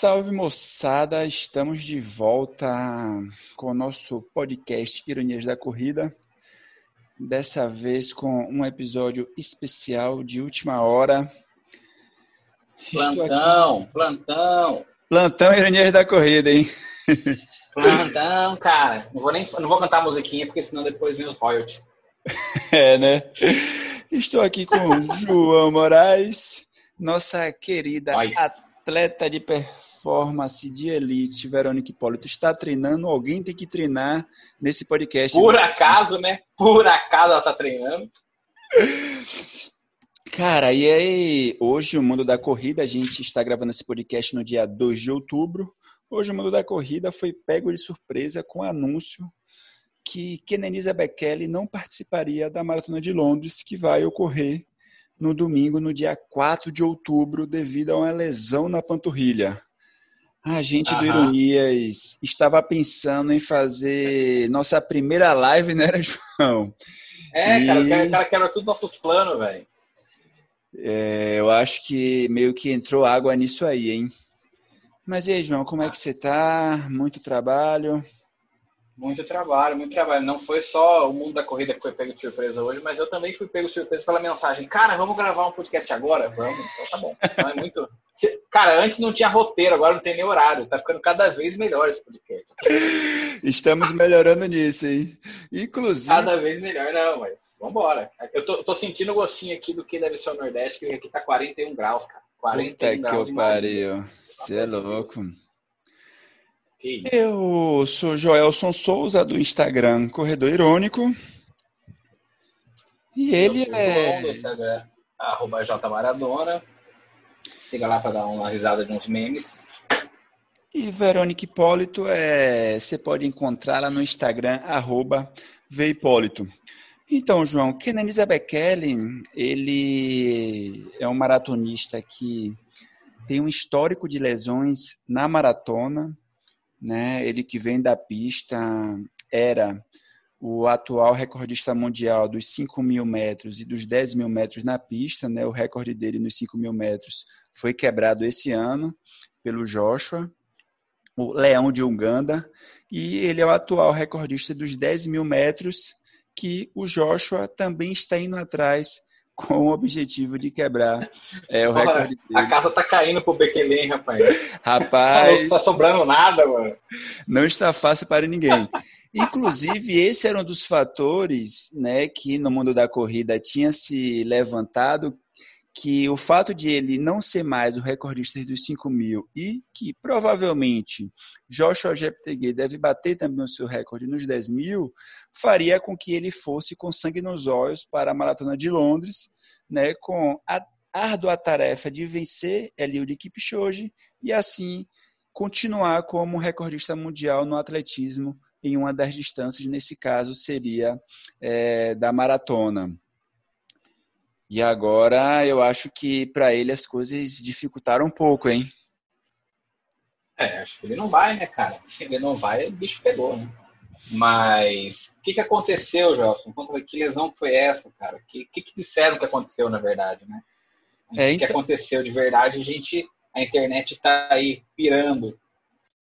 salve moçada! Estamos de volta com o nosso podcast Ironias da Corrida. Dessa vez com um episódio especial de última hora. Plantão, plantão. Plantão Ironias da Corrida, hein? Plantão, cara. Não vou nem não vou cantar a musiquinha, porque senão depois vem os royalties. É, né? Estou aqui com o João Moraes, nossa querida Nós. atleta de performance de elite, Verônica Hipólito. Está treinando, alguém tem que treinar nesse podcast. Por acaso, né? Por acaso ela tá treinando. Cara, e aí, hoje o Mundo da Corrida, a gente está gravando esse podcast no dia 2 de outubro. Hoje o Mundo da Corrida foi pego de surpresa com o anúncio que Kenenisa Bekele não participaria da Maratona de Londres, que vai ocorrer no domingo, no dia 4 de outubro, devido a uma lesão na panturrilha. A gente do Aham. Ironias estava pensando em fazer nossa primeira live, né, João? É, cara, E- o cara, o cara quebra tudo nossos planos, velho. É, eu acho que meio que entrou água nisso aí, hein? Mas e aí, João, como é que você tá? Muito trabalho? Muito trabalho, muito trabalho. Não foi só o mundo da corrida que foi pego de surpresa hoje, mas eu também fui pego de surpresa pela mensagem. Cara, vamos gravar um podcast agora? Vamos. Então tá bom. Não é muito. Cara, antes não tinha roteiro, agora não tem nem horário. Tá ficando cada vez melhor esse podcast. Estamos melhorando nisso, hein? Inclusive, Cada vez melhor, não, mas vambora. Eu tô, tô sentindo o gostinho aqui do que deve ser o Nordeste, que aqui tá 41 graus, cara. 41 puta que graus eu em Marília. pariu. Você é louco. Que isso. Eu sou Joelson Souza, do Instagram Corredor Irônico. E ele o João, do é. Instagram, arroba jmaradona. Siga lá pra dar uma risada de uns memes. E Verônica Hipólito, é... você pode encontrá-la no Instagram, arroba Veipólito. Então, João, Kenenisa Bekele, ele é um maratonista que tem um histórico de lesões na maratona, né? Ele que vem da pista, era o atual recordista mundial dos 5 mil metros e dos 10 mil metros na pista, né? O recorde dele nos 5 mil metros foi quebrado esse ano pelo Joshua, o Leão de Uganda, e ele é o atual recordista dos 10 mil metros, que o Joshua também está indo atrás com o objetivo de quebrar é, o Porra, recorde A dele. casa tá caindo pro Bekele, hein, rapaz? Não Rapaz, tá sobrando nada, mano. não está fácil para ninguém. Inclusive, esse era um dos fatores né, que no mundo da corrida tinha se levantado que o fato de ele não ser mais o recordista dos 5 mil e que provavelmente Joshua Jeptegei deve bater também o seu recorde nos 10 mil, faria com que ele fosse com sangue nos olhos para a Maratona de Londres, né, com a árdua tarefa de vencer Eliud Kipchoge e assim continuar como recordista mundial no atletismo em uma das distâncias, nesse caso seria é, da maratona. E agora eu acho que para ele as coisas dificultaram um pouco, hein? É, acho que ele não vai, né, cara? Se ele não vai, o bicho pegou, né? Mas o que, que aconteceu, Gelson? Que lesão que foi essa, cara? O que, que, que disseram que aconteceu, na verdade, né? O É, que, que então- aconteceu de verdade, a gente, a internet tá aí pirando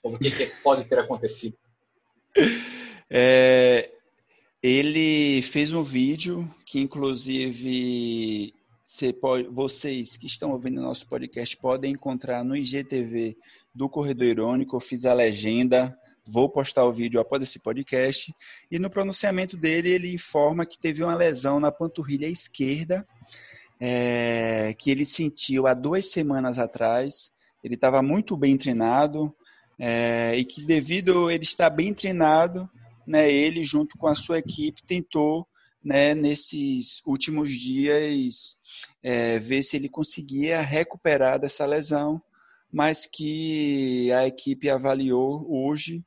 sobre o que, que pode ter acontecido. É, ele fez um vídeo que, inclusive, você pode- vocês que estão ouvindo nosso podcast podem encontrar no IGTV do Corredor Irônico. Eu fiz a legenda, vou postar o vídeo após esse podcast. E no pronunciamento dele, ele informa que teve uma lesão na panturrilha esquerda, é, que ele sentiu há duas semanas atrás. Ele estava muito bem treinado, é, e que devido a ele estar bem treinado, né, ele junto com a sua equipe tentou, né, nesses últimos dias é, ver se ele conseguia recuperar dessa lesão, mas que a equipe avaliou hoje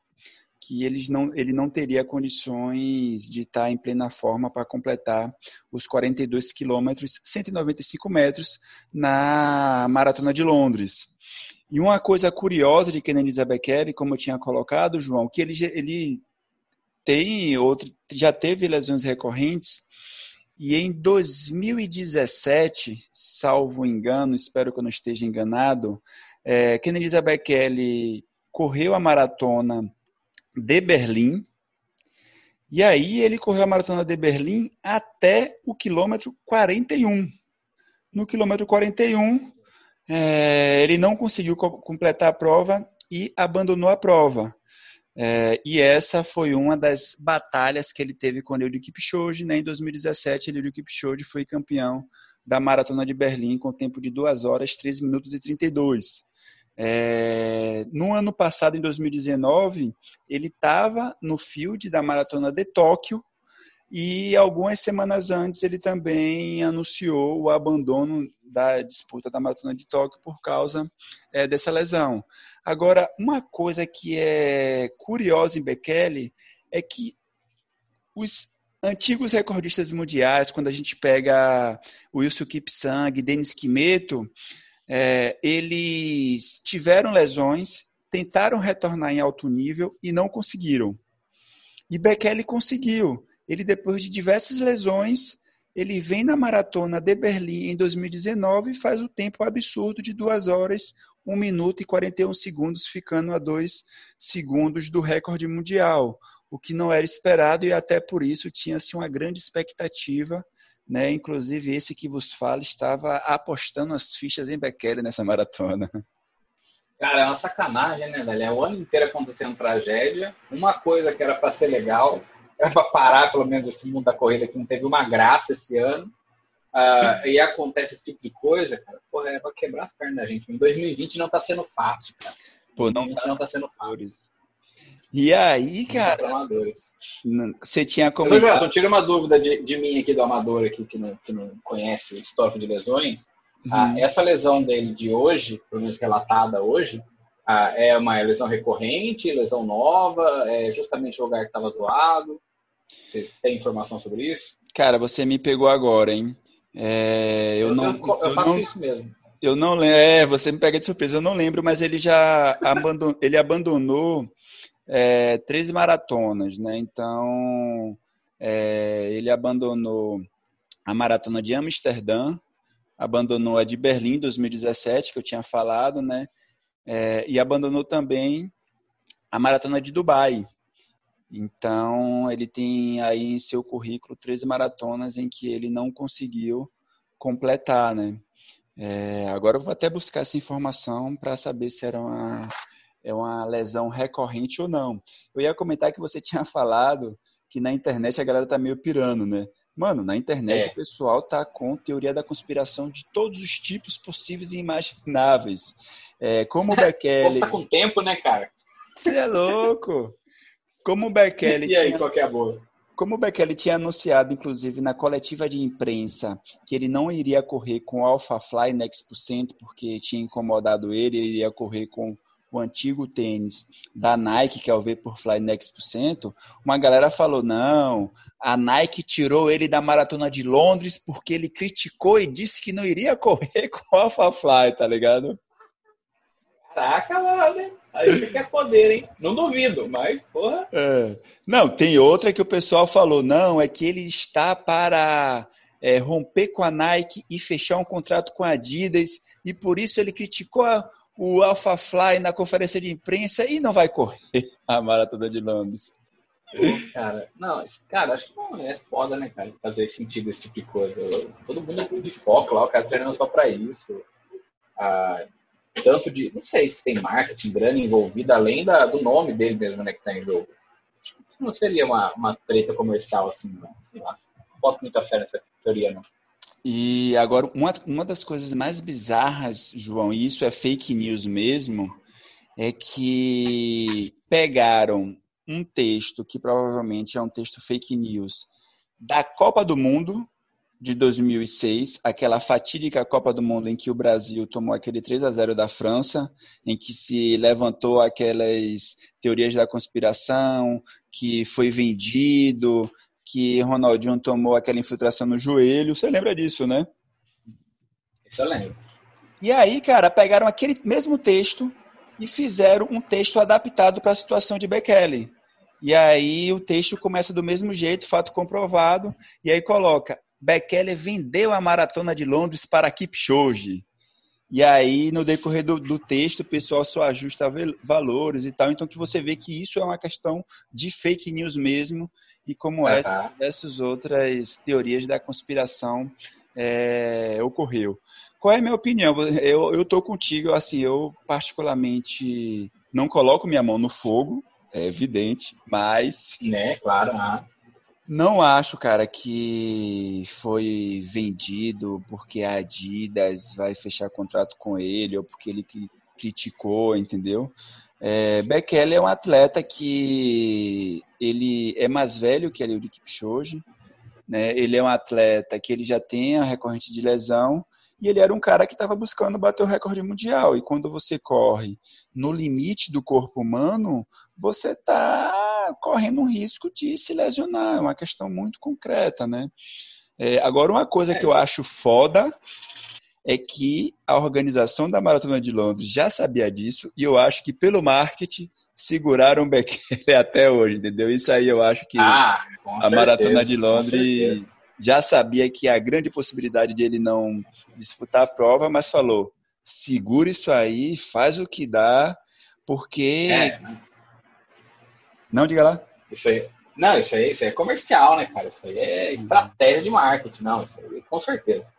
que eles não, ele não teria condições de estar em plena forma para completar os 42 quilômetros, 195 metros na Maratona de Londres. E uma coisa curiosa de Kenenisa Bekele, como eu tinha colocado, João, que ele, ele tem outro, já teve lesões recorrentes E em 2017, salvo engano, espero que eu não esteja enganado, é, Bekele correu a maratona de Berlim. E aí ele correu a maratona de Berlim até o quilômetro 41. No quilômetro 41, é, ele não conseguiu completar a prova e abandonou a prova. É, e essa foi uma das batalhas que ele teve com o Eliud Kipchoge. Né? Em 2017, Eliud Kipchoge foi campeão da Maratona de Berlim com tempo de 2 horas, 13 minutos e 32. É, no ano passado, em 2019, ele estava no field da Maratona de Tóquio e algumas semanas antes ele também anunciou o abandono da disputa da Maratona de Tóquio por causa é, dessa lesão. Agora, uma coisa que é curiosa em Bekele é que os antigos recordistas mundiais, quando a gente pega Wilson Kipsang, Denis Kimeto, é, eles tiveram lesões, tentaram retornar em alto nível e não conseguiram. E Bekele conseguiu. Ele, depois de diversas lesões, ele vem na maratona de Berlim em 2019 e faz o tempo absurdo de 2 horas, 1 minuto e 41 segundos, ficando a 2 segundos do recorde mundial, o que não era esperado e até por isso tinha-se uma grande expectativa. Né? Inclusive, esse que vos fala estava apostando as fichas em Bekele nessa maratona. Cara, é uma sacanagem, né? É o ano inteiro acontecendo tragédia. Uma coisa que era para ser legal, para parar pelo menos esse mundo da corrida que não teve uma graça esse ano. Uh, e acontece esse tipo de coisa, cara, porra, é pra quebrar as pernas da gente. Em 2020 não tá sendo fácil, cara. Pô, não, tá. não tá sendo fácil. E aí, cara, você tinha como. Então, tira uma dúvida de, de, mim aqui do amador aqui que não, que não conhece o histórico de lesões. Uhum. Ah, essa lesão dele de hoje, pelo menos relatada hoje, ah, é uma lesão recorrente, lesão nova, é justamente o lugar que estava zoado. Você tem informação sobre isso? Cara, você me pegou agora, hein? É, eu, eu, não, eu, eu faço não, isso mesmo. Eu não lembro. É, você me pega de surpresa. Eu não lembro, mas ele já abandonou, ele abandonou é, 13 maratonas, né? Então, é, ele abandonou a maratona de Amsterdã, abandonou a de Berlim 2017, que eu tinha falado, né? É, e abandonou também a maratona de Dubai. Então, ele tem aí em seu currículo 13 maratonas em que ele não conseguiu completar, né? É, agora eu vou até buscar essa informação para saber se era uma é uma lesão recorrente ou não. Eu ia comentar que você tinha falado que na internet a galera tá meio pirando, né? Mano, na internet é. o pessoal tá com teoria da conspiração de todos os tipos possíveis e imagináveis. É, como o Bekele... Tá com tempo, né, cara? Você é louco! Como o Bekele... e aí, tinha... qual é a boa? Como o Bekele tinha anunciado, inclusive, na coletiva de imprensa, que ele não iria correr com o AlphaFly Next Percent, porque tinha incomodado ele, ele iria correr com o antigo tênis da Nike, que é o Vaporfly Next Percento, uma galera falou: não, a Nike tirou ele da maratona de Londres porque ele criticou e disse que não iria correr com o AlphaFly, tá ligado? Caraca, mano, hein? Aí você quer poder, hein? Não duvido, mas, porra. É. Não, tem outra que o pessoal falou: não, é que ele está para. É, romper com a Nike e fechar um contrato com a Adidas, e por isso ele criticou a, o Alpha Fly na conferência de imprensa e não vai correr a maratona de Londres. Cara, não, cara, acho que não é foda, né, cara, fazer sentido esse tipo de coisa. Todo mundo é de foco lá, o cara treinando só pra isso. Ah, tanto de, não sei se tem marketing, grana envolvida, além da, do nome dele mesmo, né, que tá em jogo. Isso não seria uma, uma treta comercial, assim, não, sei lá. Não boto muita fé nessa teoria, não. E agora, uma, uma das coisas mais bizarras, João, e isso é fake news mesmo, é que pegaram um texto que provavelmente é um texto fake news da Copa do Mundo de 2006, aquela fatídica Copa do Mundo em que o Brasil tomou aquele 3 a 0 da França, em que se levantou aquelas teorias da conspiração, que foi vendido, que Ronaldinho tomou aquela infiltração no joelho. Você lembra disso, né? Isso eu lembro. E aí, cara, pegaram aquele mesmo texto e fizeram um texto adaptado para a situação de Bekele. E aí o texto começa do mesmo jeito, fato comprovado, e aí coloca Bekele vendeu a maratona de Londres para Kipchoge. E aí, no decorrer do, do, texto, o pessoal só ajusta valores e tal. Então, que você vê que isso é uma questão de fake news mesmo, e como essa, essas outras teorias da conspiração é, ocorreu. Qual é a minha opinião? Eu, eu tô contigo, assim, eu particularmente não coloco minha mão no fogo, é evidente, mas... Né, claro. Ah. Não acho, cara, que foi vendido porque a Adidas vai fechar contrato com ele ou porque ele criticou, entendeu? É, Bekele é um atleta que ele é mais velho que o Kipchoge, né? Ele é um atleta que ele já tem a recorrente de lesão e ele era um cara que estava buscando bater o recorde mundial. E quando você corre no limite do corpo humano, você está correndo um risco de se lesionar. É uma questão muito concreta, né? É, agora, uma coisa que eu acho foda é que a organização da Maratona de Londres já sabia disso e eu acho que pelo marketing seguraram o Bekele até hoje, entendeu? Isso aí eu acho que ah, a certeza, Maratona de Londres já sabia que a grande possibilidade de ele não disputar a prova, mas falou: segura isso aí, faz o que dá, porque. É. Não, diga lá. Isso aí. Não, isso aí, isso aí é comercial, né, cara? Isso aí é estratégia de marketing, não, isso aí, com certeza.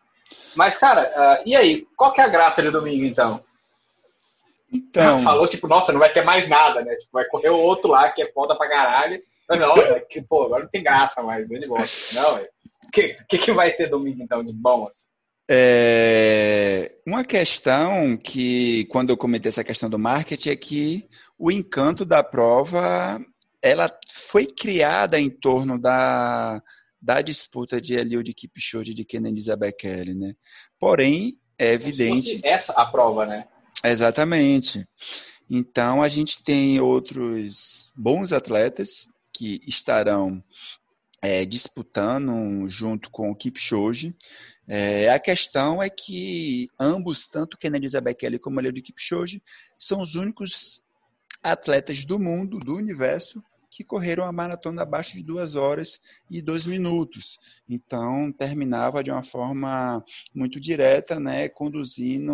Mas, cara, uh, e aí? Qual que é a graça de domingo, então? Então. Falou, tipo, nossa, não vai ter mais nada, né? Tipo, vai correr o outro lá que é foda pra caralho. Mas não, é que, pô, agora não tem graça mais, de negócio. Não, é que, que, que vai ter domingo, então, de bom? Assim? É, uma questão que, quando eu comentei essa questão do marketing, é que o encanto da prova ela foi criada em torno da, da disputa de Eliud Kipchoge e de Kennedy Bekele, né? Porém, é evidente... essa a prova, né? Exatamente. Então, a gente tem outros bons atletas que estarão é, disputando junto com o Kipchoge. É, a questão é que ambos, tanto Kennedy Bekele como Eliud Kipchoge, são os únicos atletas do mundo, do universo, que correram a maratona abaixo de duas horas e dois minutos. Então, terminava de uma forma muito direta, né, conduzindo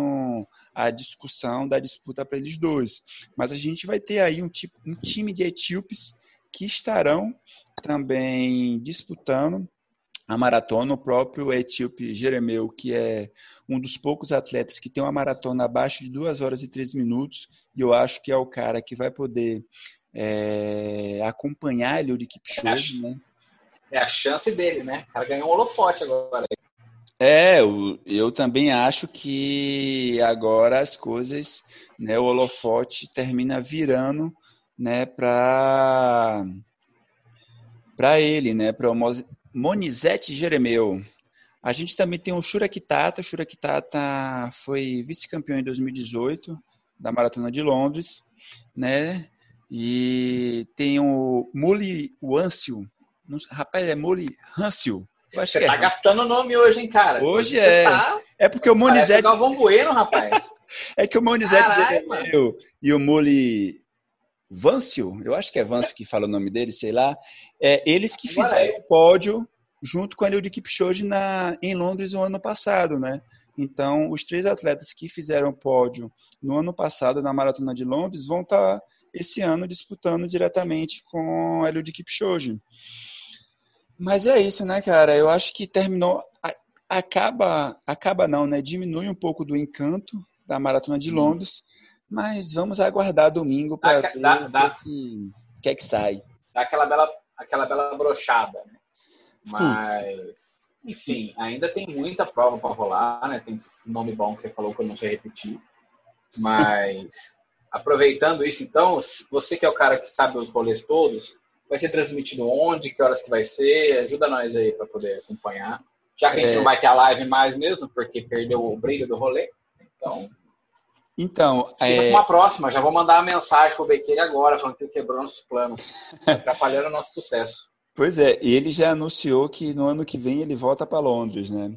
a discussão da disputa para eles dois. Mas a gente vai ter aí um, tipo, um time de etíopes que estarão também disputando a maratona, o próprio etíope Jeremeu, que é um dos poucos atletas que tem uma maratona abaixo de 2 horas e 3 minutos, e eu acho que é o cara que vai poder é, acompanhar ele, o de Kipchoge, é né? É a chance dele, né? O cara ganhou um holofote agora. É, eu, eu também acho que agora as coisas, né, o holofote termina virando, né, para para ele, né, para o Monizete Jeremeu. A gente também tem o Shura Kitata. O Shura Kitata foi vice-campeão em 2018 da Maratona de Londres, né? E tem o Muli Wansil. Rapaz, é Muli Hansel. Você tá é. gastando o nome hoje, hein, cara? Hoje, é. Tá... É porque o Monizete. É Galvão Bueno, rapaz. é que o Monizete Jeremeu e o Muli Vâncio, eu acho que é Vâncio que fala o nome dele, sei lá, é, eles que Agora fizeram é. o pódio junto com a Eliud Kipchoge na, em Londres no ano passado, né? Então, os três atletas que fizeram pódio no ano passado na Maratona de Londres vão estar tá esse ano disputando diretamente com Eliud Kipchoge. Mas é isso, né, cara? Eu acho que terminou acaba acaba não, né? Diminui um pouco do encanto da Maratona de Londres. Mas vamos aguardar domingo para ver dá, dá, o que, que, é que sai. Dá aquela bela, aquela bela brochada, né? Mas, enfim, ainda tem muita prova para rolar, né? Tem esse nome bom que você falou que eu não sei repetir. Mas, aproveitando isso, então, você que é o cara que sabe os rolês todos, vai ser transmitido onde, que horas que vai ser? Ajuda nós aí para poder acompanhar. Já que a gente é... não vai ter a live mais mesmo, porque perdeu o brilho do rolê. Então, então, é... uma próxima, já vou mandar uma mensagem pro Bequeire agora, falando que ele quebrou nossos planos, atrapalhando o nosso sucesso. Pois é, ele já anunciou que no ano que vem ele volta para Londres, né?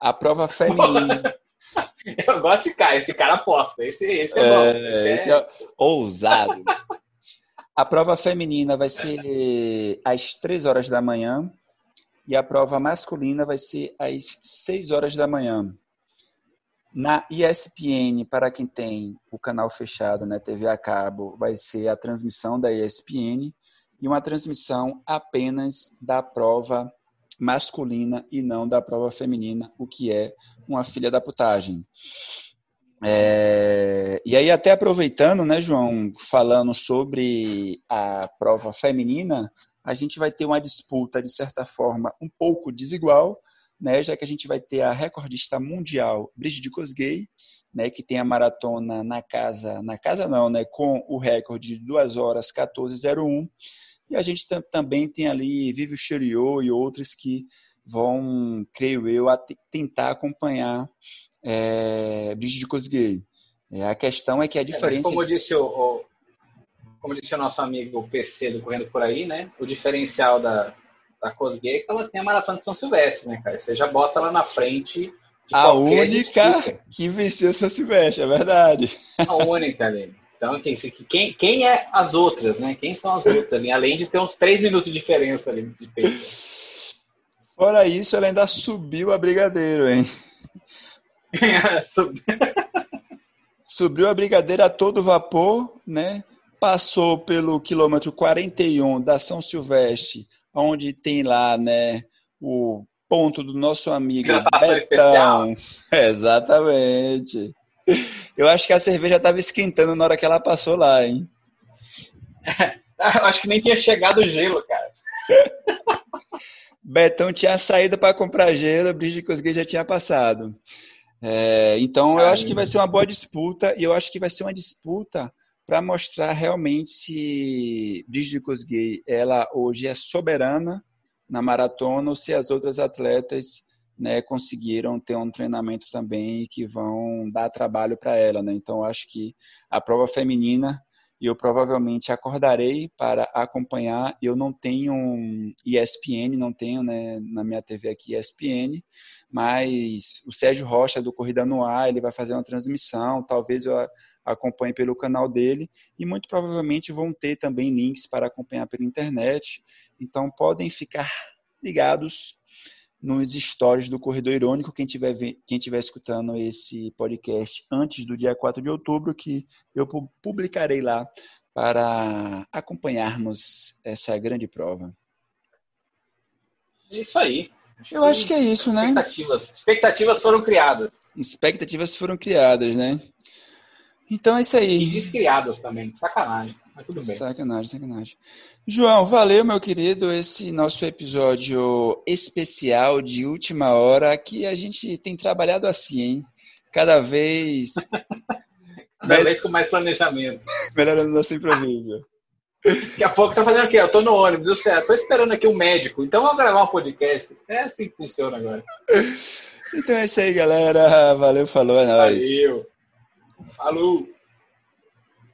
A prova feminina. Eu gosto desse cara, esse cara aposta, esse, esse é, é bom. Esse, esse é... é ousado. A prova feminina vai ser às três horas da manhã. e a prova masculina vai ser às 6 horas da manhã. Na ESPN, para quem tem o canal fechado, né, TV a cabo, vai ser a transmissão da ESPN e uma transmissão apenas da prova masculina e não da prova feminina, o que é uma filha da putagem. É, e aí, até aproveitando, né, João, falando sobre a prova feminina, a gente vai ter uma disputa, de certa forma, um pouco desigual, né, já que a gente vai ter a recordista mundial Brigitte Kosgei, né, que tem a maratona na casa, na casa não, né, com o recorde de 2 horas 14:01, e a gente também tem ali Vivi Cheriot e outros que vão, creio eu, tentar acompanhar é, Brigitte Kosgei. É, a questão é que a diferença... É, mas como disse o, o, como disse o nosso amigo o PC do Correndo Por Aí, né, o diferencial da, da Kosgei é que ela tem a Maratona de São Silvestre, né, cara? Você já bota ela na frente a única disputa. que venceu São Silvestre, é verdade. A única ali. Então, quem, quem, quem é as outras, né? Quem são as outras ali? Além de ter uns três minutos de diferença ali de tempo. Fora isso, ela ainda subiu a Brigadeiro, hein? Subiu a Brigadeira a todo vapor, né? Passou pelo quilômetro 41 da São Silvestre, onde tem lá, né, o ponto do nosso amigo Hidratação especial. exatamente. Eu acho que a cerveja estava esquentando na hora que ela passou lá, hein? acho que nem tinha chegado o gelo, cara. Betão tinha saído para comprar gelo, o Brigitte Kosgei já tinha passado. É, então, eu acho que vai ser uma boa disputa e eu acho que vai ser uma disputa para mostrar realmente se Brigitte Kosgei ela hoje é soberana na maratona ou se as outras atletas né, conseguiram ter um treinamento também que vão dar trabalho para ela. Né? Então, acho que a prova feminina eu provavelmente acordarei para acompanhar. Eu não tenho ESPN, não tenho né, na minha TV aqui ESPN, mas o Sérgio Rocha do Corrida no Ar, ele vai fazer uma transmissão, talvez eu acompanhe pelo canal dele e muito provavelmente vão ter também links para acompanhar pela internet. Então podem ficar ligados nos stories do Corredor Irônico, quem estiver quem tiver escutando esse podcast antes do dia 4 de outubro, que eu publicarei lá para acompanharmos essa grande prova. É isso aí. Acho eu acho que é isso, expectativas, né? Expectativas foram criadas. Expectativas foram criadas, né? Então é isso aí. E descriadas também, sacanagem. Mas tudo bem. Sacanagem, sacanagem. João, valeu, meu querido, esse nosso episódio especial de última hora, que a gente tem trabalhado assim, hein? Cada vez. Cada vez com mais planejamento. Melhorando nosso improviso. Daqui a pouco você tá fazendo o quê? Eu tô no ônibus, eu sei, tô esperando aqui um médico, então vou gravar um podcast. É assim que funciona agora. Então é isso aí, galera. Valeu, falou, é nóis. Valeu. Falou.